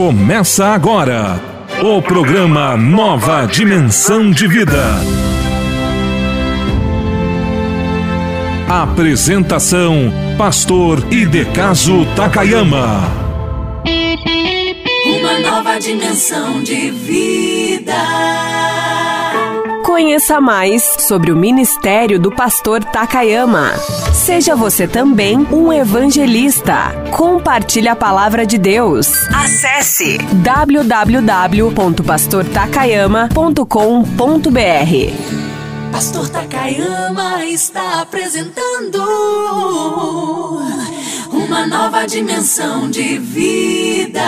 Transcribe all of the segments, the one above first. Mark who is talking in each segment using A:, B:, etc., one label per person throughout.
A: Começa agora o programa Nova Dimensão de Vida. Apresentação: Pastor Idecaso Takayama.
B: Uma nova dimensão de vida.
C: Conheça mais sobre o ministério do pastor Takayama. Seja você também um evangelista. Compartilhe a palavra de Deus. Acesse www.pastortakayama.com.br.
B: Pastor Takayama está apresentando uma nova dimensão de vida.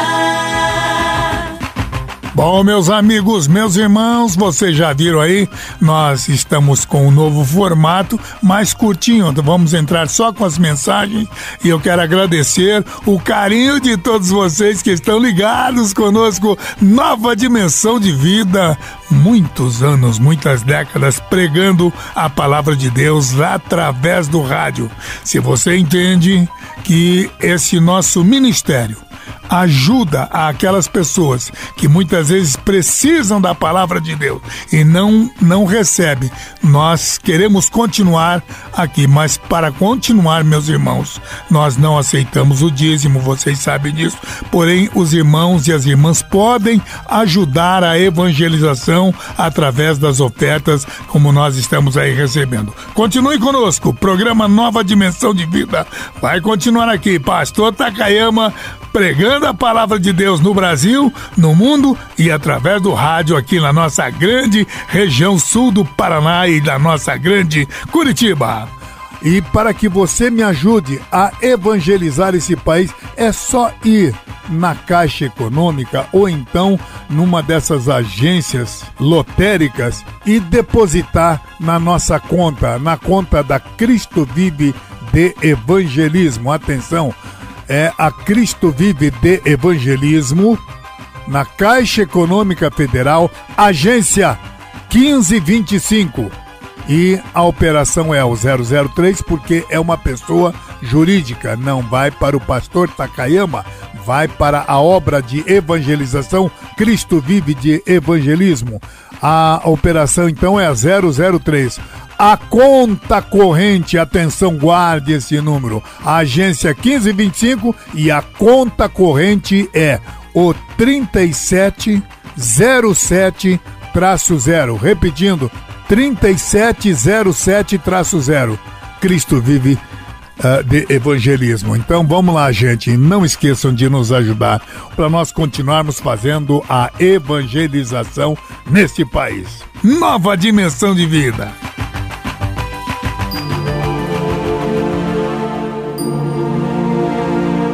D: Bom, meus amigos, meus irmãos, vocês já viram aí, nós estamos com um novo formato, mais curtinho. Vamos entrar só com as mensagens e eu quero agradecer o carinho de todos vocês que estão ligados conosco. Nova dimensão de vida, muitos anos, muitas décadas pregando a palavra de Deus através do rádio. Se você entende que esse nosso ministério ajuda aquelas pessoas que muitas vezes precisam da palavra de Deus e não não recebem. Nós queremos continuar aqui, mas para continuar, meus irmãos, nós não aceitamos o dízimo, vocês sabem disso. Porém, os irmãos e as irmãs podem ajudar a evangelização através das ofertas, como nós estamos aí recebendo. Continue conosco, programa Nova Dimensão de Vida vai continuar aqui. Pastor Takayama pregando a palavra de Deus no Brasil, no mundo e através do rádio aqui na nossa grande região sul do Paraná e da nossa grande Curitiba. E para que você me ajude a evangelizar esse país, é só ir na Caixa Econômica ou então numa dessas agências lotéricas e depositar na nossa conta, na conta da Cristo Vive de Evangelismo. Atenção, é a Cristo Vive de Evangelismo, na Caixa Econômica Federal, agência 1525. E a operação é o 003 porque é uma pessoa jurídica, não vai para o pastor Takayama, vai para a obra de evangelização Cristo Vive de Evangelismo. A operação então é a 003. A conta corrente, atenção, guarde esse número. A agência 1525 e a conta corrente é o 3707-0. Repetindo, 3707-0. Cristo vive uh, de evangelismo. Então vamos lá, gente. Não esqueçam de nos ajudar para nós continuarmos fazendo a evangelização neste país. Nova dimensão de vida.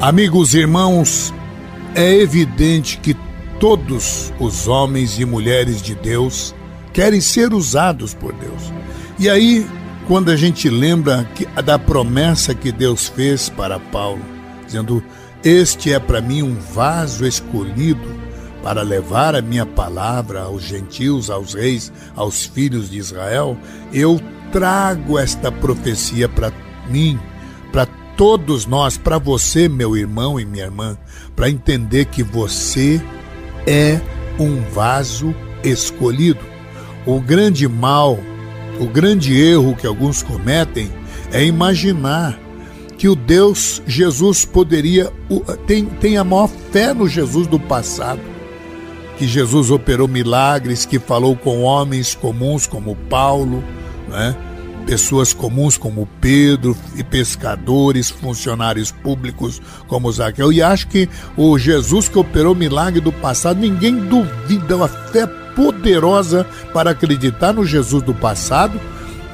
D: Amigos e irmãos, é evidente que todos os homens e mulheres de Deus querem ser usados por Deus. E aí, quando a gente lembra que, da promessa que Deus fez para Paulo, dizendo: Este é para mim um vaso escolhido para levar a minha palavra aos gentios, aos reis, aos filhos de Israel, eu trago esta profecia para mim, para todos nós, para você, meu irmão e minha irmã, para entender que você é um vaso escolhido. O grande mal, o grande erro que alguns cometem é imaginar que o Deus Jesus poderia tem, tem a maior fé no Jesus do passado, que Jesus operou milagres, que falou com homens comuns como Paulo, né? Pessoas comuns como Pedro e pescadores, funcionários públicos como Zaqueu. E acho que o Jesus que operou milagre do passado, ninguém duvida a fé poderosa para acreditar no Jesus do passado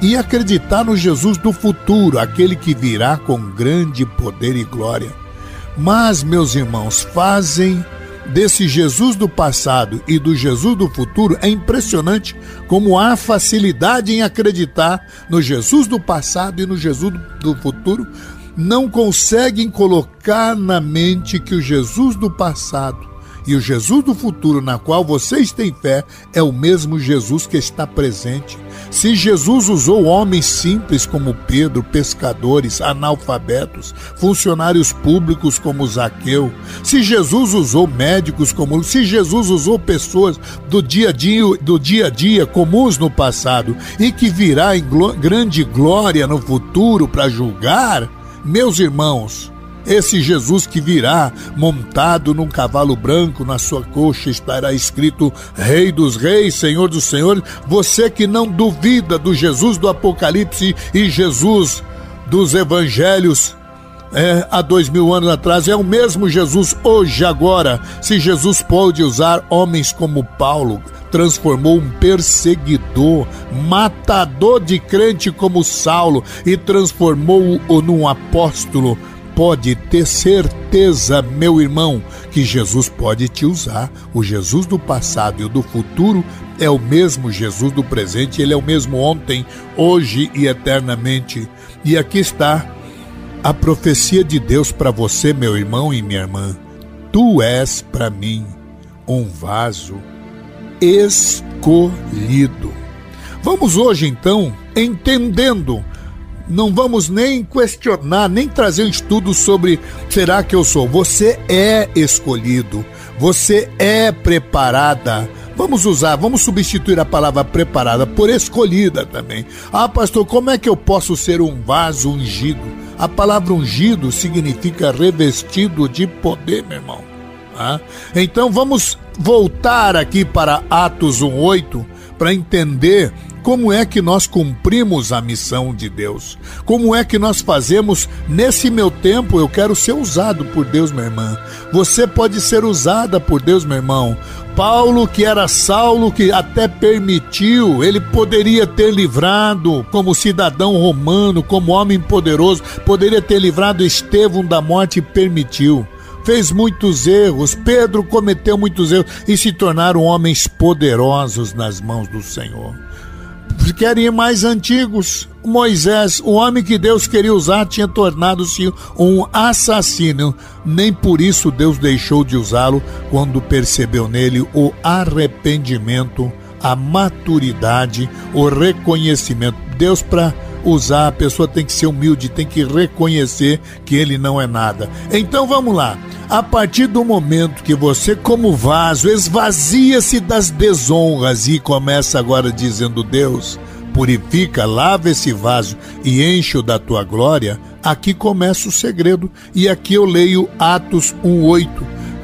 D: e acreditar no Jesus do futuro, aquele que virá com grande poder e glória. Mas, meus irmãos, fazem desse Jesus do passado e do Jesus do futuro é impressionante como há facilidade em acreditar no Jesus do passado e no Jesus do futuro. Não conseguem colocar na mente que o Jesus do passado e o Jesus do futuro na qual vocês têm fé é o mesmo Jesus que está presente. Se Jesus usou homens simples como Pedro, pescadores, analfabetos, funcionários públicos como Zaqueu, se Jesus usou médicos como, se Jesus usou pessoas do dia a dia, do dia a dia comuns no passado e que virá em grande glória no futuro para julgar, meus irmãos, esse Jesus que virá montado num cavalo branco, na sua coxa estará escrito Rei dos Reis, Senhor dos Senhores. Você que não duvida do Jesus do Apocalipse e Jesus dos Evangelhos, é, há dois mil anos atrás, é o mesmo Jesus hoje, agora. Se Jesus pode usar homens como Paulo, transformou um perseguidor, matador de crente como Saulo e transformou-o num apóstolo pode ter certeza, meu irmão, que Jesus pode te usar. O Jesus do passado e o do futuro é o mesmo Jesus do presente, ele é o mesmo ontem, hoje e eternamente. E aqui está a profecia de Deus para você, meu irmão e minha irmã. Tu és para mim um vaso escolhido. Vamos hoje então entendendo não vamos nem questionar, nem trazer um estudo sobre será que eu sou. Você é escolhido, você é preparada. Vamos usar, vamos substituir a palavra preparada por escolhida também. Ah, pastor, como é que eu posso ser um vaso ungido? A palavra ungido significa revestido de poder, meu irmão. Ah? Então vamos voltar aqui para Atos 1,8 para entender como é que nós cumprimos a missão de Deus? Como é que nós fazemos nesse meu tempo? Eu quero ser usado por Deus, minha irmã. Você pode ser usada por Deus, meu irmão. Paulo, que era Saulo, que até permitiu, ele poderia ter livrado, como cidadão romano, como homem poderoso, poderia ter livrado Estevão da morte e permitiu fez muitos erros, Pedro cometeu muitos erros e se tornaram homens poderosos nas mãos do Senhor querem ir mais antigos. Moisés, o homem que Deus queria usar, tinha tornado-se um assassino. Nem por isso Deus deixou de usá-lo quando percebeu nele o arrependimento, a maturidade, o reconhecimento. Deus, para usar, a pessoa tem que ser humilde, tem que reconhecer que ele não é nada. Então vamos lá. A partir do momento que você, como vaso, esvazia-se das desonras e começa agora dizendo: Deus, purifica, lava esse vaso e enche-o da tua glória, aqui começa o segredo. E aqui eu leio Atos 1,8.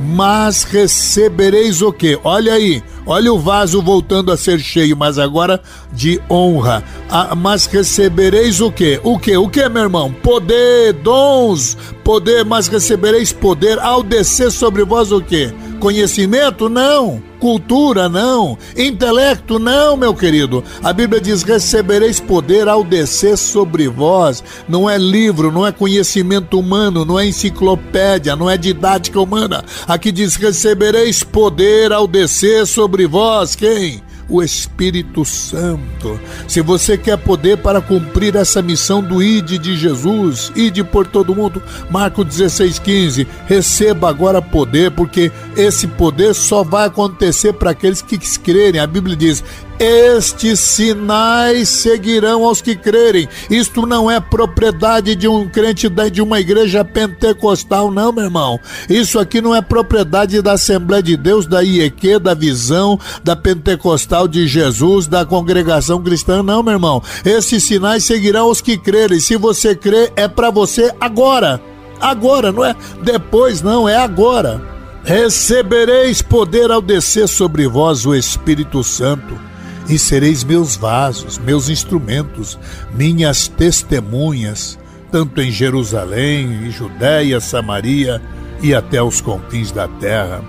D: Mas recebereis o que? Olha aí, olha o vaso voltando a ser cheio, mas agora de honra. Ah, mas recebereis o que? O que? O que, meu irmão? Poder, dons, poder, mas recebereis poder ao descer sobre vós o que? Conhecimento? Não. Cultura? Não. Intelecto? Não, meu querido. A Bíblia diz: recebereis poder ao descer sobre vós. Não é livro, não é conhecimento humano, não é enciclopédia, não é didática humana. Aqui diz: recebereis poder ao descer sobre vós. Quem? O Espírito Santo. Se você quer poder para cumprir essa missão do ID de Jesus, ide por todo mundo, Marcos 16,15, receba agora poder, porque esse poder só vai acontecer para aqueles que crerem. A Bíblia diz: estes sinais seguirão aos que crerem. Isto não é propriedade de um crente de uma igreja pentecostal, não, meu irmão. Isso aqui não é propriedade da Assembleia de Deus, da IEQ, da Visão, da Pentecostal de Jesus, da congregação cristã, não, meu irmão. Esses sinais seguirão aos que crerem. Se você crê, é para você agora. Agora, não é depois, não, é agora. Recebereis poder ao descer sobre vós o Espírito Santo e sereis meus vasos, meus instrumentos, minhas testemunhas, tanto em Jerusalém, em Judéia, Samaria e até os confins da terra.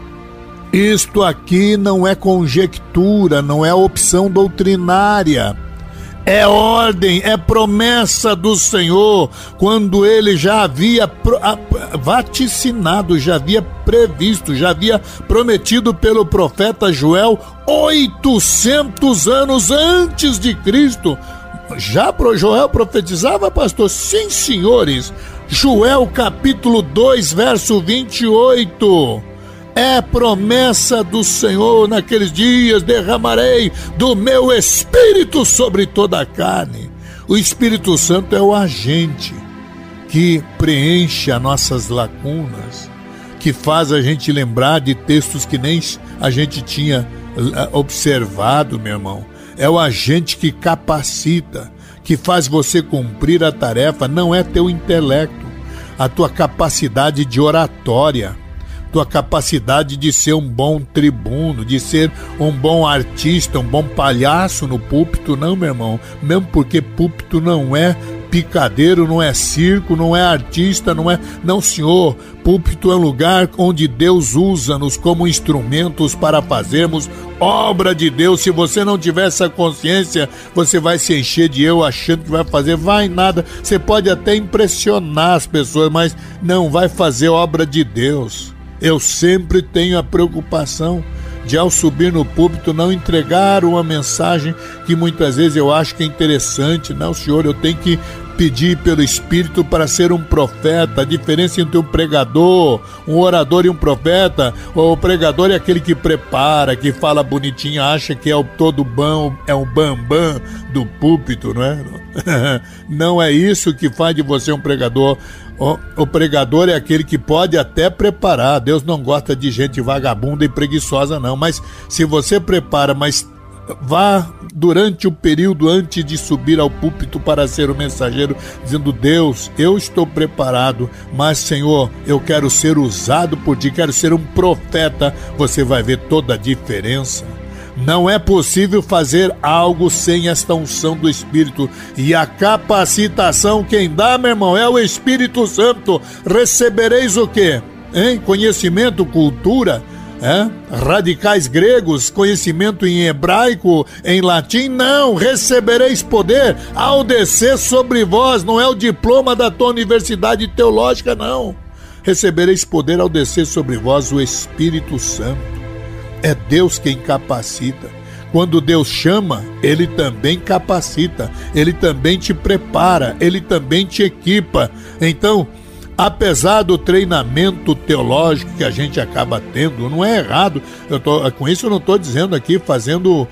D: Isto aqui não é conjectura, não é opção doutrinária. É ordem, é promessa do Senhor, quando ele já havia vaticinado, já havia previsto, já havia prometido pelo profeta Joel 800 anos antes de Cristo. Já Joel profetizava, pastor? Sim, senhores. Joel capítulo 2, verso 28. É promessa do Senhor naqueles dias derramarei do meu espírito sobre toda a carne. O Espírito Santo é o agente que preenche as nossas lacunas, que faz a gente lembrar de textos que nem a gente tinha eh, observado, meu irmão. É o agente que capacita, que faz você cumprir a tarefa, não é teu intelecto, a tua capacidade de oratória tua capacidade de ser um bom tribuno, de ser um bom artista, um bom palhaço no púlpito, não, meu irmão. Mesmo porque púlpito não é picadeiro, não é circo, não é artista, não é. Não, senhor. Púlpito é um lugar onde Deus usa-nos como instrumentos para fazermos obra de Deus. Se você não tiver essa consciência, você vai se encher de eu achando que vai fazer. Vai nada. Você pode até impressionar as pessoas, mas não vai fazer obra de Deus. Eu sempre tenho a preocupação de, ao subir no púlpito, não entregar uma mensagem que muitas vezes eu acho que é interessante. Não, senhor, eu tenho que pedir pelo Espírito para ser um profeta. A diferença entre um pregador, um orador e um profeta, o pregador é aquele que prepara, que fala bonitinho, acha que é o todo bom, é o bambam do púlpito, não é? Não é isso que faz de você um pregador. O, o, pregador é aquele que pode até preparar. Deus não gosta de gente vagabunda e preguiçosa, não. Mas se você prepara, mas vá durante o período antes de subir ao púlpito para ser o mensageiro, dizendo: Deus, eu estou preparado, mas Senhor, eu quero ser usado por ti, quero ser um profeta. Você vai ver toda a diferença. Não é possível fazer algo sem esta unção do Espírito. E a capacitação quem dá, meu irmão, é o Espírito Santo. Recebereis o quê? Hein? Conhecimento, cultura, é? radicais gregos, conhecimento em hebraico, em latim, não, recebereis poder ao descer sobre vós, não é o diploma da tua universidade teológica, não. Recebereis poder ao descer sobre vós o Espírito Santo. É Deus quem capacita. Quando Deus chama, Ele também capacita, Ele também te prepara, Ele também te equipa. Então, apesar do treinamento teológico que a gente acaba tendo, não é errado. Eu tô, com isso eu não estou dizendo aqui, fazendo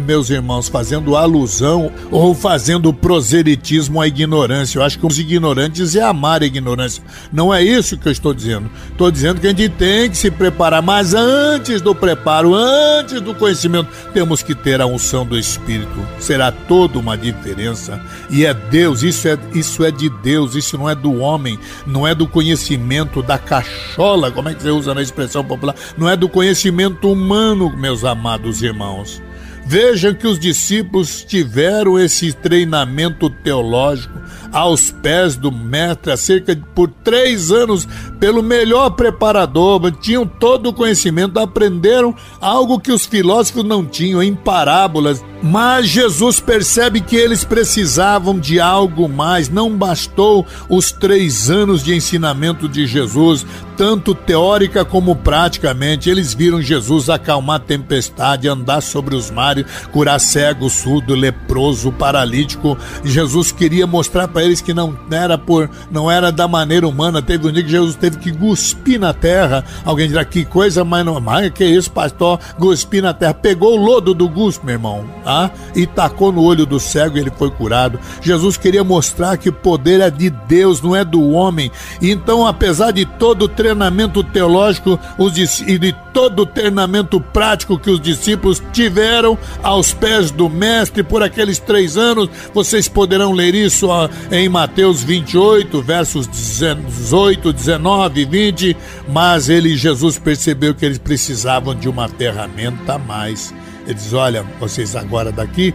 D: meus irmãos, fazendo alusão ou fazendo proselitismo à ignorância. Eu acho que os ignorantes é amar a ignorância. Não é isso que eu estou dizendo. Estou dizendo que a gente tem que se preparar, mas antes do preparo, antes do conhecimento, temos que ter a unção do Espírito. Será toda uma diferença. E é Deus, isso é, isso é de Deus, isso não é do homem, não é do conhecimento da cachola, como é que você usa na expressão popular? Não é do conhecimento humano, meus amados irmãos. Vejam que os discípulos tiveram esse treinamento teológico aos pés do mestre, cerca de por três anos, pelo melhor preparador, tinham todo o conhecimento, aprenderam algo que os filósofos não tinham, em parábolas. Mas Jesus percebe que eles precisavam de algo mais, não bastou os três anos de ensinamento de Jesus, tanto teórica como praticamente. Eles viram Jesus acalmar a tempestade, andar sobre os mares, curar cego, surdo, leproso, paralítico. Jesus queria mostrar para eles que não era por, não era da maneira humana. Teve um dia que Jesus teve que cuspir na terra. Alguém dirá que coisa mais normal, que isso, pastor? Cuspir na terra. Pegou o lodo do guspe, meu irmão, ah, e tacou no olho do cego e ele foi curado. Jesus queria mostrar que o poder é de Deus, não é do homem. Então, apesar de todo o treinamento teológico os, e de todo o treinamento prático que os discípulos tiveram aos pés do Mestre por aqueles três anos. Vocês poderão ler isso em Mateus 28, versos 18, 19 e 20. Mas ele, Jesus, percebeu que eles precisavam de uma ferramenta a mais. Ele diz: Olha, vocês agora daqui,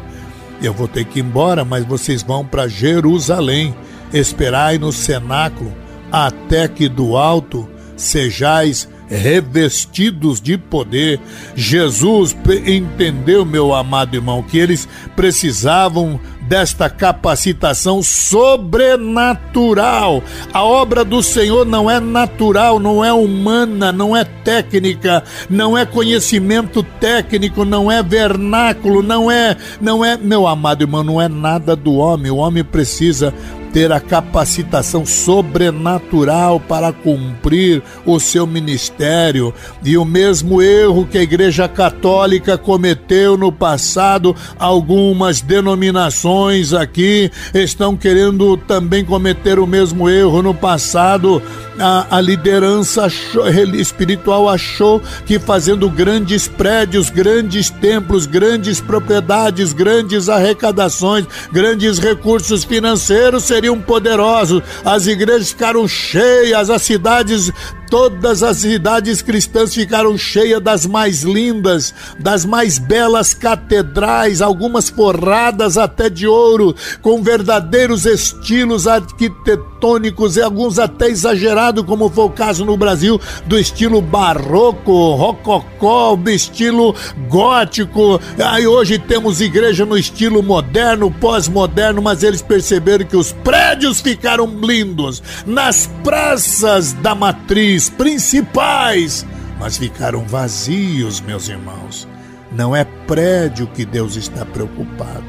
D: eu vou ter que ir embora, mas vocês vão para Jerusalém. Esperai no cenáculo até que do alto sejais revestidos de poder. Jesus entendeu, meu amado irmão, que eles precisavam desta capacitação sobrenatural. A obra do Senhor não é natural, não é humana, não é técnica, não é conhecimento técnico, não é vernáculo, não é, não é, meu amado irmão, não é nada do homem. O homem precisa ter a capacitação sobrenatural para cumprir o seu ministério. E o mesmo erro que a Igreja Católica cometeu no passado, algumas denominações aqui estão querendo também cometer o mesmo erro no passado. A, a liderança achou, espiritual achou que fazendo grandes prédios, grandes templos, grandes propriedades, grandes arrecadações, grandes recursos financeiros seria seriam poderosos, as igrejas ficaram cheias, as cidades Todas as cidades cristãs ficaram cheias das mais lindas, das mais belas catedrais, algumas forradas até de ouro, com verdadeiros estilos arquitetônicos e alguns até exagerados, como foi o caso no Brasil, do estilo barroco, rococó, do estilo gótico. Aí hoje temos igreja no estilo moderno, pós-moderno, mas eles perceberam que os prédios ficaram lindos nas praças da matriz principais, mas ficaram vazios, meus irmãos. Não é prédio que Deus está preocupado.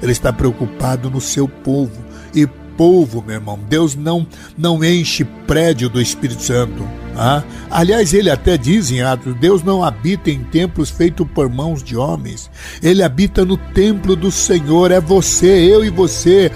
D: Ele está preocupado no seu povo. E povo, meu irmão, Deus não não enche prédio do Espírito Santo. Ah? Aliás, ele até diz em Atos: Deus não habita em templos feitos por mãos de homens. Ele habita no templo do Senhor. É você, eu e você.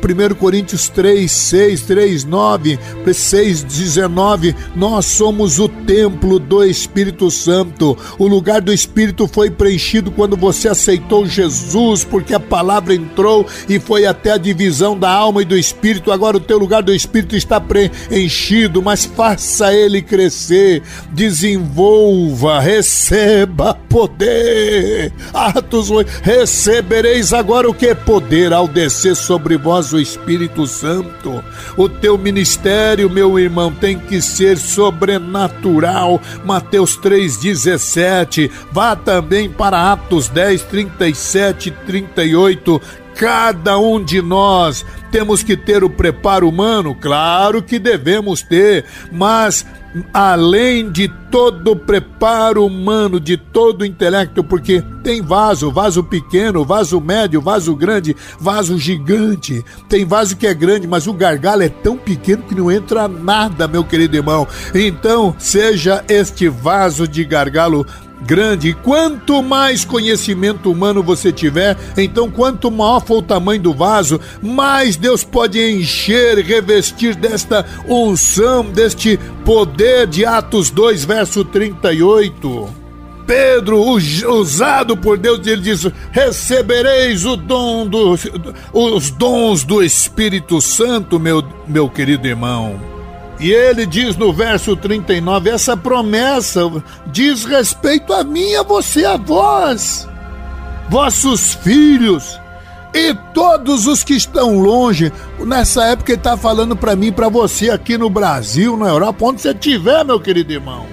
D: 1 Coríntios 3, 6, 3, 9, 6, 19, nós somos o templo do Espírito Santo. O lugar do Espírito foi preenchido quando você aceitou Jesus, porque a palavra entrou e foi até a divisão da alma e do Espírito. Agora o teu lugar do Espírito está preenchido, mas faça ele crescer, desenvolva, receba poder. Atos, recebereis agora o que? Poder ao descer sobre vós o Espírito Santo. O teu ministério, meu irmão, tem que ser sobrenatural. Mateus 3,17. Vá também para Atos 10, 37 e 38 cada um de nós temos que ter o preparo humano? Claro que devemos ter, mas além de todo o preparo humano, de todo o intelecto, porque tem vaso, vaso pequeno, vaso médio, vaso grande, vaso gigante. Tem vaso que é grande, mas o gargalo é tão pequeno que não entra nada, meu querido irmão. Então, seja este vaso de gargalo grande. E quanto mais conhecimento humano você tiver, então quanto maior for o tamanho do vaso, mais Deus pode encher, revestir desta unção, deste poder de Atos 2, verso 38. Pedro, usado por Deus, ele diz: recebereis o dom do, os dons do Espírito Santo, meu, meu querido irmão. E ele diz no verso 39: essa promessa diz respeito a mim, a você, a vós, vossos filhos e todos os que estão longe. Nessa época ele está falando para mim, para você aqui no Brasil, na Europa, onde você estiver, meu querido irmão.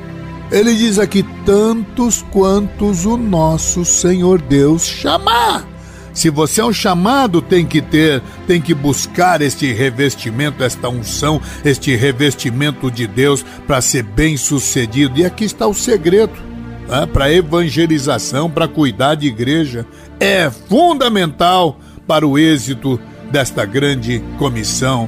D: Ele diz aqui: tantos quantos o nosso Senhor Deus chamar. Se você é um chamado, tem que ter, tem que buscar este revestimento, esta unção, este revestimento de Deus para ser bem sucedido. E aqui está o segredo. Né? Para evangelização, para cuidar de igreja, é fundamental para o êxito desta grande comissão.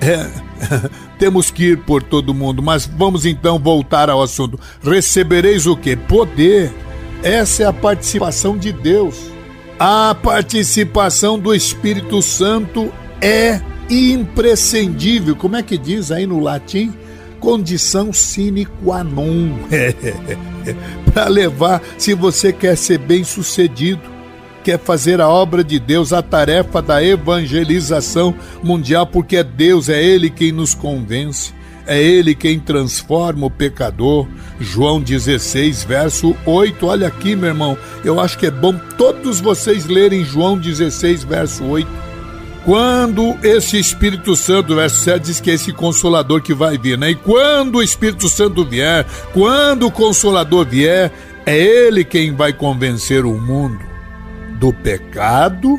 D: É, temos que ir por todo mundo, mas vamos então voltar ao assunto. Recebereis o que? Poder. Essa é a participação de Deus. A participação do Espírito Santo é imprescindível. Como é que diz aí no latim? Condição sine qua non. Para levar, se você quer ser bem sucedido, quer fazer a obra de Deus, a tarefa da evangelização mundial, porque é Deus, é Ele quem nos convence. É Ele quem transforma o pecador. João 16, verso 8. Olha aqui, meu irmão. Eu acho que é bom todos vocês lerem João 16, verso 8. Quando esse Espírito Santo, verso 7 diz que é esse consolador que vai vir, né? E quando o Espírito Santo vier, quando o consolador vier, é ele quem vai convencer o mundo do pecado,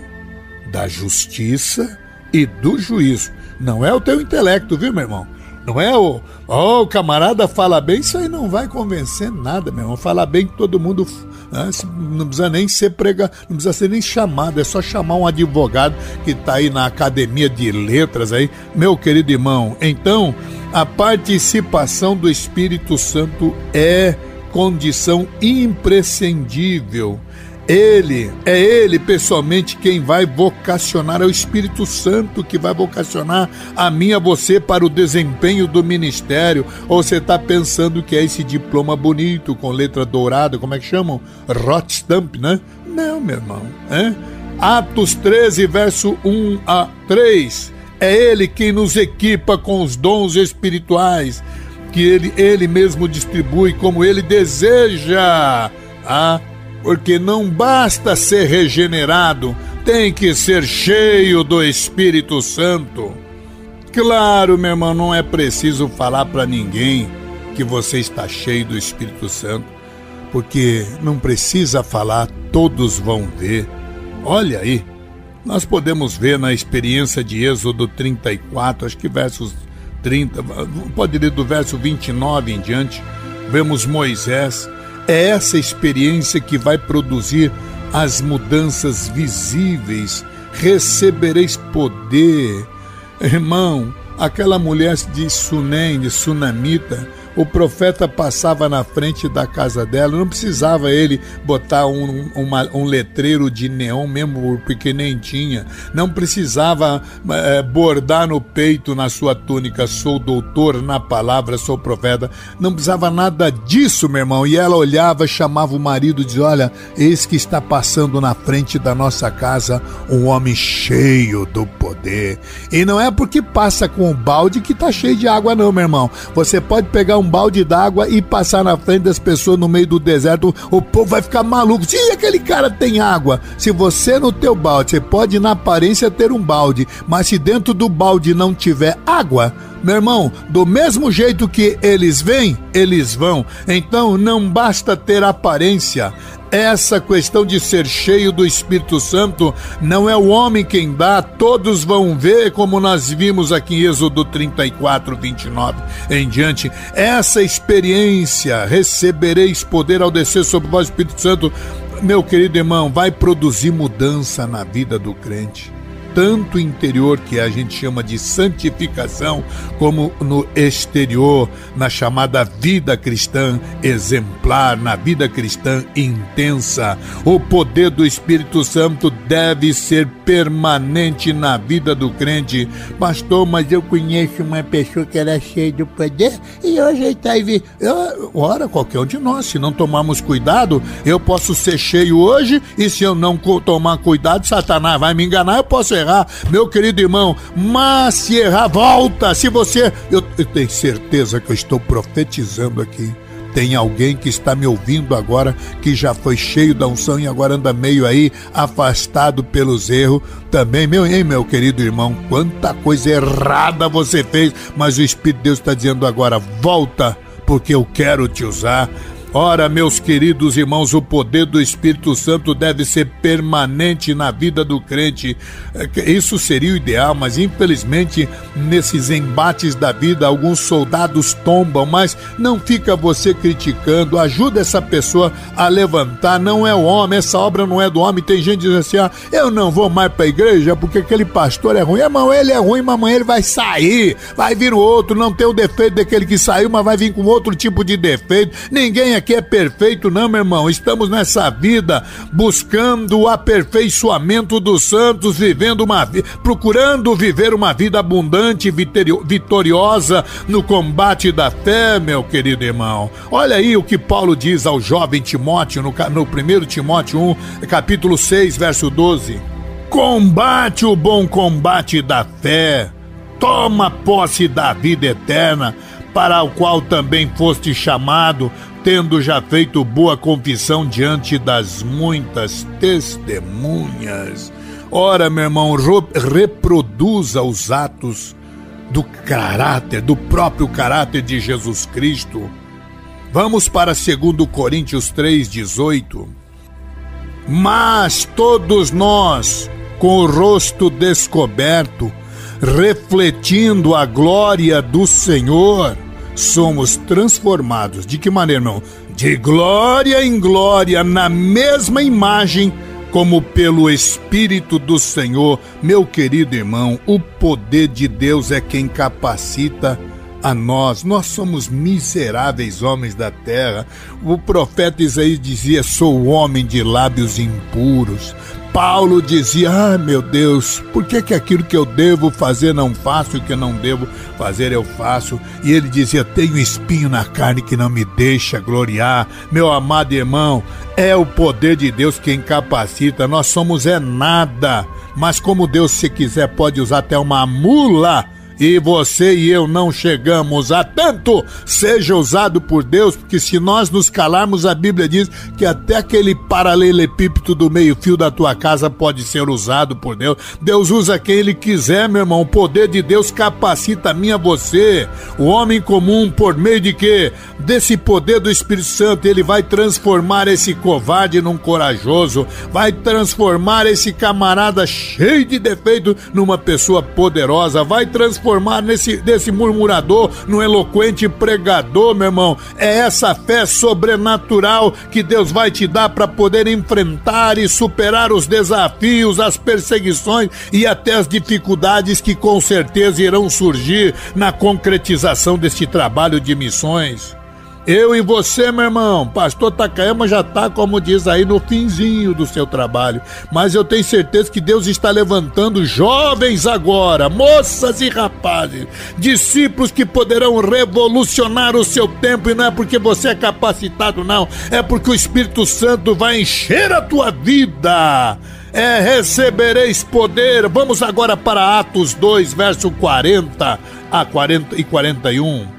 D: da justiça e do juízo. Não é o teu intelecto, viu, meu irmão? Não é o, oh, o camarada fala bem, isso aí não vai convencer nada, meu irmão. Falar bem que todo mundo né, não precisa nem ser prega, não precisa ser nem chamado, é só chamar um advogado que está aí na academia de letras aí, meu querido irmão. Então, a participação do Espírito Santo é condição imprescindível ele, é Ele pessoalmente quem vai vocacionar, é o Espírito Santo que vai vocacionar a mim, a você para o desempenho do ministério. Ou você está pensando que é esse diploma bonito, com letra dourada, como é que chamam? Rotstamp, né? Não, meu irmão. É? Atos 13, verso 1 a 3. É Ele quem nos equipa com os dons espirituais, que Ele, ele mesmo distribui como Ele deseja. Ah, porque não basta ser regenerado, tem que ser cheio do Espírito Santo. Claro, meu irmão, não é preciso falar para ninguém que você está cheio do Espírito Santo, porque não precisa falar, todos vão ver. Olha aí, nós podemos ver na experiência de Êxodo 34, acho que versos 30, pode ler do verso 29 em diante, vemos Moisés é essa experiência que vai produzir as mudanças visíveis. Recebereis poder. Irmão, aquela mulher de Sunem, de Sunamita, o profeta passava na frente da casa dela, não precisava ele botar um, uma, um letreiro de neon, mesmo porque nem tinha, não precisava é, bordar no peito na sua túnica, sou doutor na palavra, sou profeta, não precisava nada disso, meu irmão. E ela olhava, chamava o marido e dizia: Olha, eis que está passando na frente da nossa casa um homem cheio do poder. E não é porque passa com o balde que está cheio de água, não, meu irmão. Você pode pegar um balde d'água e passar na frente das pessoas no meio do deserto, o povo vai ficar maluco. Se aquele cara tem água, se você no teu balde, você pode na aparência ter um balde, mas se dentro do balde não tiver água, meu irmão, do mesmo jeito que eles vêm, eles vão. Então não basta ter aparência, essa questão de ser cheio do Espírito Santo não é o homem quem dá, todos vão ver, como nós vimos aqui em Êxodo 34, 29 em diante. Essa experiência, recebereis poder ao descer sobre vós, Espírito Santo, meu querido irmão, vai produzir mudança na vida do crente tanto interior, que a gente chama de santificação, como no exterior, na chamada vida cristã exemplar, na vida cristã intensa. O poder do Espírito Santo deve ser permanente na vida do crente. Pastor, mas eu conheço uma pessoa que era cheia do poder e hoje está aí. Ora, qualquer um de nós, se não tomarmos cuidado, eu posso ser cheio hoje e se eu não tomar cuidado, Satanás vai me enganar, eu posso errar errar, meu querido irmão, mas se errar, volta. Se você. Eu, eu tenho certeza que eu estou profetizando aqui. Tem alguém que está me ouvindo agora que já foi cheio da unção e agora anda meio aí afastado pelos erros. Também, meu, hein, meu querido irmão, quanta coisa errada você fez, mas o Espírito de Deus está dizendo agora: volta, porque eu quero te usar. Ora, meus queridos irmãos, o poder do Espírito Santo deve ser permanente na vida do crente. É isso seria o ideal, mas infelizmente nesses embates da vida alguns soldados tombam, mas não fica você criticando, ajuda essa pessoa a levantar, não é o homem, essa obra não é do homem. Tem gente dizendo assim: ah, eu não vou mais para a igreja porque aquele pastor é ruim. Irmão, ele é ruim, mamãe, ele vai sair, vai vir o outro, não tem o defeito daquele que saiu, mas vai vir com outro tipo de defeito. Ninguém aqui é perfeito, não, meu irmão. Estamos nessa vida buscando o aperfeiçoamento dos santos, vivendo uma procurando viver uma vida abundante, vitoriosa no combate da fé, meu querido irmão. Olha aí o que Paulo diz ao jovem Timóteo no, no 1 Timóteo 1, capítulo 6, verso 12. Combate o bom combate da fé, toma posse da vida eterna, para o qual também foste chamado, tendo já feito boa confissão diante das muitas testemunhas. Ora, meu irmão, reproduza os atos do caráter, do próprio caráter de Jesus Cristo. Vamos para 2 Coríntios 3,18. Mas todos nós, com o rosto descoberto, refletindo a glória do Senhor, somos transformados. De que maneira, não? De glória em glória, na mesma imagem, como pelo Espírito do Senhor. Meu querido irmão, o poder de Deus é quem capacita a nós. Nós somos miseráveis homens da terra. O profeta Isaías dizia: Sou homem de lábios impuros. Paulo dizia: Ah, meu Deus, por que, que aquilo que eu devo fazer não faço e o que não devo fazer eu faço? E ele dizia: Tenho espinho na carne que não me deixa gloriar. Meu amado irmão, é o poder de Deus quem capacita. Nós somos é nada. Mas como Deus, se quiser, pode usar até uma mula e você e eu não chegamos a tanto, seja usado por Deus, porque se nós nos calarmos, a Bíblia diz que até aquele paralelepípedo do meio-fio da tua casa pode ser usado por Deus. Deus usa quem Ele quiser, meu irmão. O poder de Deus capacita a mim a você. O homem comum, por meio de quê? Desse poder do Espírito Santo, ele vai transformar esse covarde num corajoso, vai transformar esse camarada cheio de defeito numa pessoa poderosa, vai transformar transformar nesse desse murmurador no eloquente pregador, meu irmão. É essa fé sobrenatural que Deus vai te dar para poder enfrentar e superar os desafios, as perseguições e até as dificuldades que com certeza irão surgir na concretização deste trabalho de missões. Eu e você, meu irmão, pastor Takayama já está, como diz aí, no finzinho do seu trabalho. Mas eu tenho certeza que Deus está levantando jovens agora, moças e rapazes, discípulos que poderão revolucionar o seu tempo. E não é porque você é capacitado, não. É porque o Espírito Santo vai encher a tua vida. É, recebereis poder. Vamos agora para Atos 2, verso 40 a 40 e 41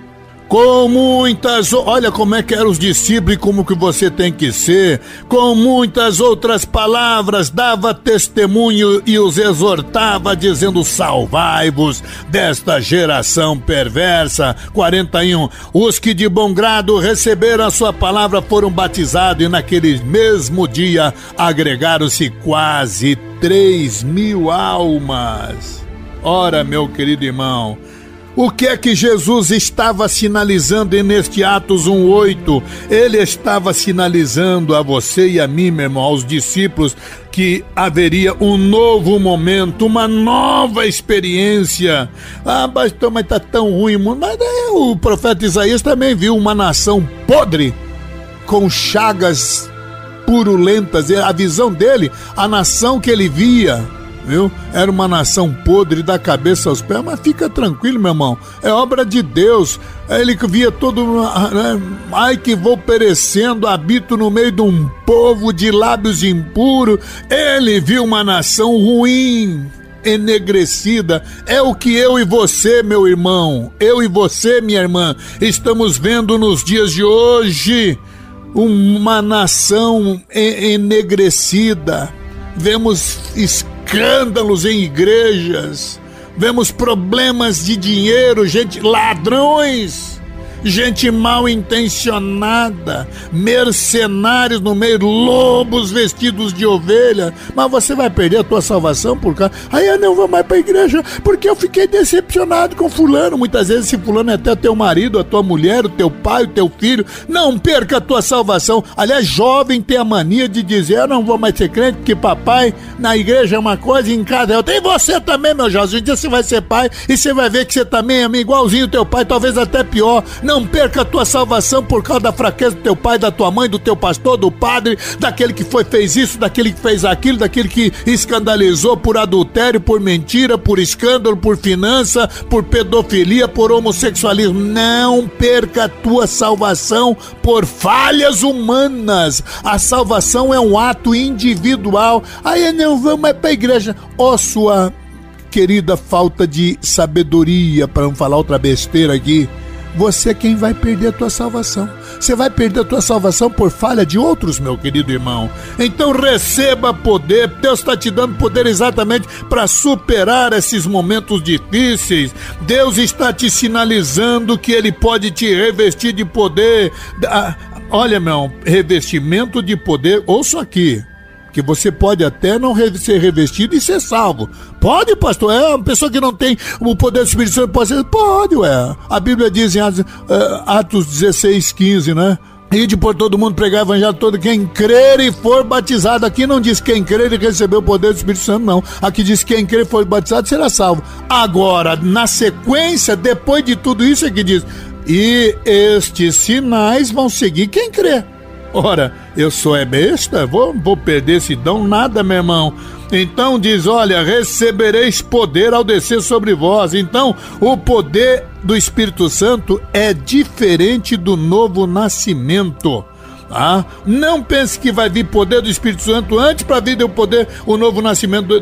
D: com muitas, olha como é que eram os discípulos e como que você tem que ser, com muitas outras palavras dava testemunho e os exortava dizendo salvai-vos desta geração perversa. 41. Os que de bom grado receberam a sua palavra foram batizados e naquele mesmo dia agregaram-se quase três mil almas. Ora, meu querido irmão, o que é que Jesus estava sinalizando neste Atos 1:8? Ele estava sinalizando a você e a mim, meu irmão, aos discípulos, que haveria um novo momento, uma nova experiência. Ah, mas tá tão ruim, mas é, o profeta Isaías também viu uma nação podre com chagas purulentas. A visão dele, a nação que ele via, viu? Era uma nação podre da cabeça aos pés, mas fica tranquilo, meu irmão. É obra de Deus. Ele que via todo. Né? Ai, que vou perecendo, habito no meio de um povo de lábios impuros. Ele viu uma nação ruim, enegrecida. É o que eu e você, meu irmão, eu e você, minha irmã, estamos vendo nos dias de hoje. Uma nação enegrecida. Vemos escândalos em igrejas, vemos problemas de dinheiro, gente, ladrões gente mal intencionada, mercenários no meio, lobos vestidos de ovelha. Mas você vai perder a tua salvação por causa. Aí eu não vou mais para a igreja porque eu fiquei decepcionado com fulano. Muitas vezes esse fulano é até teu marido, a tua mulher, o teu pai, o teu filho. Não perca a tua salvação. Aliás, jovem tem a mania de dizer: eu não vou mais ser crente porque papai na igreja é uma coisa e em casa é outra. E você também, meu jovem. Um dia você vai ser pai e você vai ver que você também é igualzinho teu pai, talvez até pior. Não perca a tua salvação por causa da fraqueza do teu pai, da tua mãe, do teu pastor, do padre, daquele que foi fez isso, daquele que fez aquilo, daquele que escandalizou por adultério, por mentira, por escândalo, por finança, por pedofilia, por homossexualismo. Não perca a tua salvação por falhas humanas. A salvação é um ato individual. Aí não vamos mais para a igreja. Ó oh, sua querida falta de sabedoria, para não falar outra besteira aqui você é quem vai perder a tua salvação. Você vai perder a tua salvação por falha de outros, meu querido irmão. Então receba poder. Deus está te dando poder exatamente para superar esses momentos difíceis. Deus está te sinalizando que Ele pode te revestir de poder. Ah, olha, meu, revestimento de poder. Ouça aqui que você pode até não ser revestido e ser salvo. Pode, pastor? É, uma pessoa que não tem o poder do Espírito Santo pode ser? Pode, ué. A Bíblia diz em Atos 16, 15, né? Ide por todo mundo pregar o evangelho todo quem crer e for batizado. Aqui não diz quem crer e receber o poder do Espírito Santo, não. Aqui diz quem crer e for batizado será salvo. Agora, na sequência, depois de tudo isso, é que diz: e estes sinais vão seguir quem crê. Ora, eu sou é besta? Vou, vou perder esse dom? Nada, meu irmão. Então diz: Olha, recebereis poder ao descer sobre vós. Então, o poder do Espírito Santo é diferente do novo nascimento. Ah, não pense que vai vir poder do Espírito Santo antes para vir o poder, o novo nascimento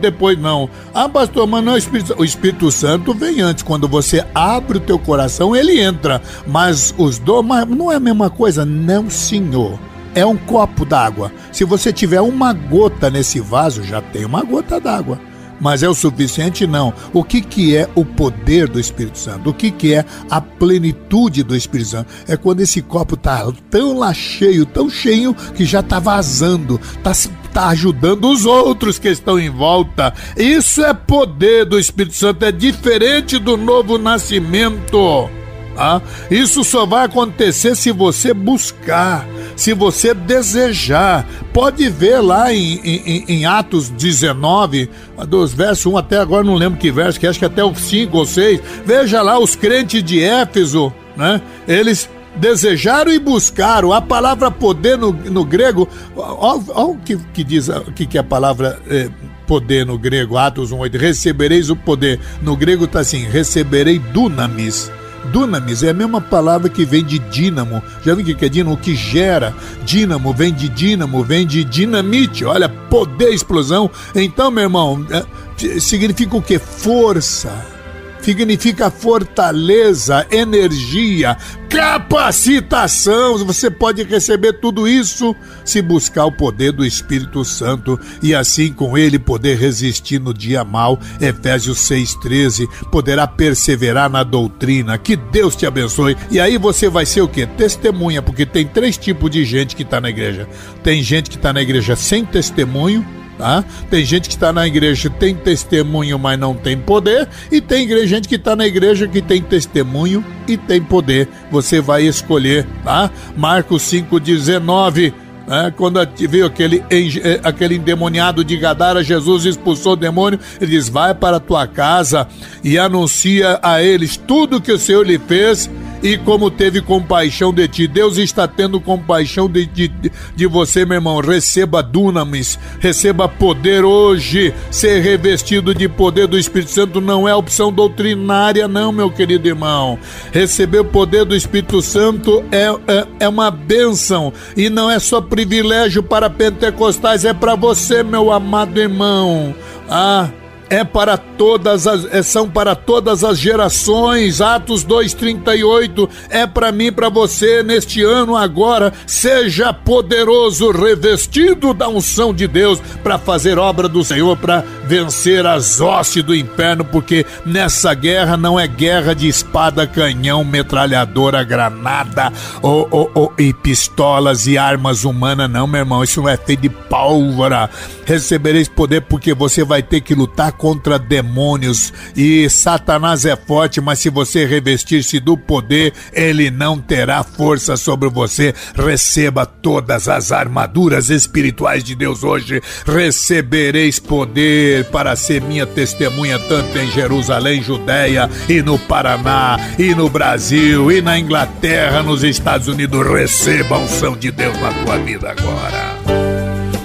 D: depois, não. Ah, pastor, mas não é o Espírito O Espírito Santo vem antes. Quando você abre o teu coração, ele entra. Mas os dons, mas não é a mesma coisa? Não, senhor é um copo d'água. Se você tiver uma gota nesse vaso, já tem uma gota d'água. Mas é o suficiente? Não. O que, que é o poder do Espírito Santo? O que, que é a plenitude do Espírito Santo? É quando esse copo está tão lá cheio, tão cheio, que já está vazando, está tá ajudando os outros que estão em volta. Isso é poder do Espírito Santo, é diferente do novo nascimento. Ah, isso só vai acontecer se você buscar, se você desejar. Pode ver lá em, em, em, Atos 19, dos versos 1 até agora, não lembro que verso, que acho que até o 5 ou 6. Veja lá os crentes de Éfeso, né? Eles desejaram e buscaram. A palavra poder no, no grego, olha o que, que diz o que, que a palavra é, poder no grego, Atos 1,8. Recebereis o poder. No grego está assim: receberei dunamis Dunamis é a mesma palavra que vem de dínamo. Já viu o que é dínamo? O que gera. Dínamo vem de dínamo, vem de dinamite. Olha, poder, explosão. Então, meu irmão, é, significa o que? Força significa fortaleza, energia, capacitação. Você pode receber tudo isso se buscar o poder do Espírito Santo e assim com ele poder resistir no dia mal. Efésios 6:13 poderá perseverar na doutrina. Que Deus te abençoe. E aí você vai ser o que? Testemunha, porque tem três tipos de gente que está na igreja. Tem gente que está na igreja sem testemunho Tá? Tem gente que está na igreja tem testemunho, mas não tem poder, e tem gente que está na igreja que tem testemunho e tem poder. Você vai escolher, tá? Marcos 5,19. Né? Quando viu aquele, eh, aquele endemoniado de Gadara, Jesus expulsou o demônio, ele diz: Vai para a tua casa e anuncia a eles tudo que o Senhor lhe fez e como teve compaixão de ti. Deus está tendo compaixão de, de, de você, meu irmão. Receba dunamis, receba poder hoje. Ser revestido de poder do Espírito Santo não é opção doutrinária, não, meu querido irmão. Receber o poder do Espírito Santo é, é, é uma bênção e não é só privilégio para pentecostais, é para você, meu amado irmão. Ah, é para todas as é, são para todas as gerações. Atos 2:38 é para mim, para você neste ano agora. Seja poderoso, revestido da unção de Deus para fazer obra do Senhor, para vencer as hostes do inferno, porque nessa guerra não é guerra de espada, canhão, metralhadora, granada ou, ou, ou e pistolas e armas humanas, não, meu irmão. Isso não é feito de pólvora. Recebereis poder porque você vai ter que lutar contra demônios e Satanás é forte, mas se você revestir-se do poder, ele não terá força sobre você. Receba todas as armaduras espirituais de Deus hoje. Recebereis poder para ser minha testemunha tanto em Jerusalém, Judéia e no Paraná e no Brasil e na Inglaterra, nos Estados Unidos. Receba a unção de Deus na tua vida agora.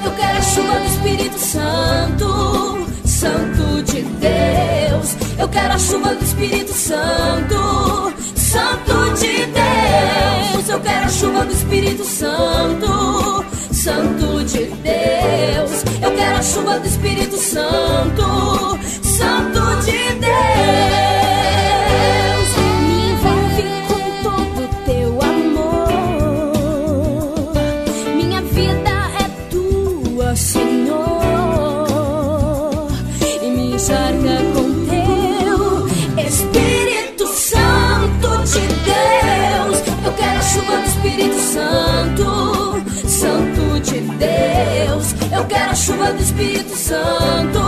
B: Eu quero a chuva do Espírito Santo, Santo Deus. Eu quero a chuva do Espírito Santo, Santo de Deus. Eu quero a chuva do Espírito Santo, Santo de Deus. Eu quero a chuva do Espírito Santo, Santo de Deus. Chuva do Espírito Santo,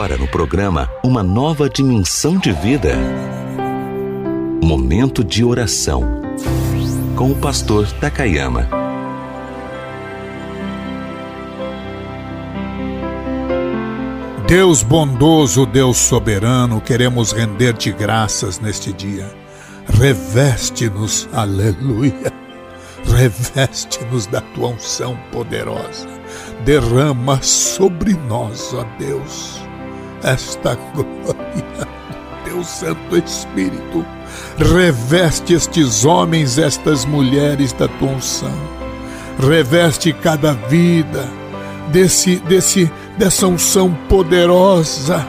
E: Agora no programa Uma Nova Dimensão de Vida. Momento de oração. Com o pastor Takayama.
D: Deus bondoso, Deus soberano, queremos render-te graças neste dia. Reveste-nos, aleluia. Reveste-nos da tua unção poderosa. Derrama sobre nós, ó Deus, esta glória do teu Santo Espírito. Reveste estes homens, estas mulheres da tua unção. Reveste cada vida desse, desse, dessa unção poderosa,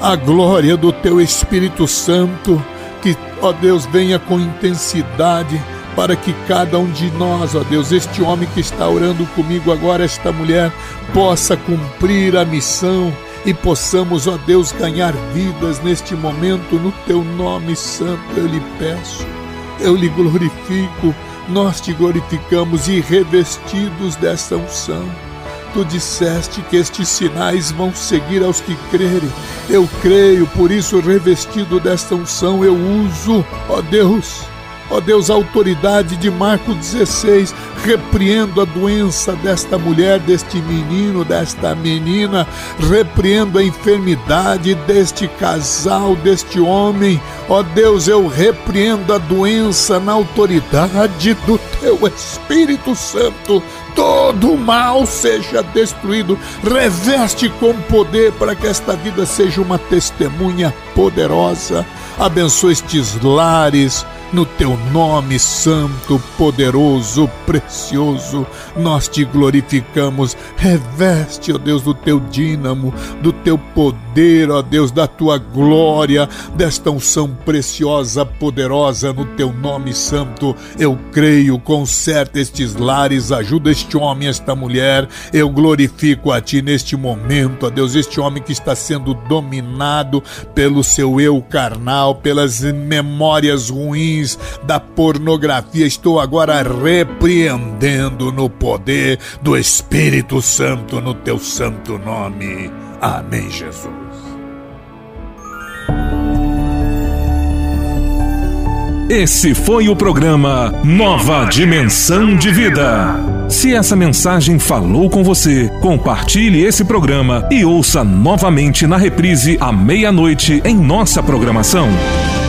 D: a glória do teu Espírito Santo, que, ó Deus, venha com intensidade para que cada um de nós, ó Deus, este homem que está orando comigo agora, esta mulher, possa cumprir a missão e possamos, ó Deus, ganhar vidas neste momento, no teu nome santo eu lhe peço, eu lhe glorifico, nós te glorificamos e revestidos dessa unção tu disseste que estes sinais vão seguir aos que crerem. Eu creio, por isso, revestido desta unção, eu uso, ó Deus, ó Deus, a autoridade de Marco 16, repreendo a doença desta mulher, deste menino, desta menina, repreendo a enfermidade deste casal, deste homem. Ó Deus, eu repreendo a doença na autoridade do teu Espírito Santo todo mal seja destruído. Reveste com poder para que esta vida seja uma testemunha poderosa. Abençoa estes lares no teu nome santo, poderoso, precioso. Nós te glorificamos. Reveste, ó Deus, do teu dínamo, do teu poder, ó Deus, da tua glória, desta unção preciosa, poderosa no teu nome santo. Eu creio, conserta estes lares, ajuda este homem, esta mulher. Eu glorifico a ti neste momento, ó Deus, este homem que está sendo dominado pelo seu eu carnal, pelas memórias ruins da pornografia. Estou agora repreendendo no poder do Espírito Santo, no teu santo nome. Amém, Jesus.
A: Esse foi o programa Nova Dimensão de Vida. Se essa mensagem falou com você, compartilhe esse programa e ouça novamente na reprise à meia-noite em nossa programação.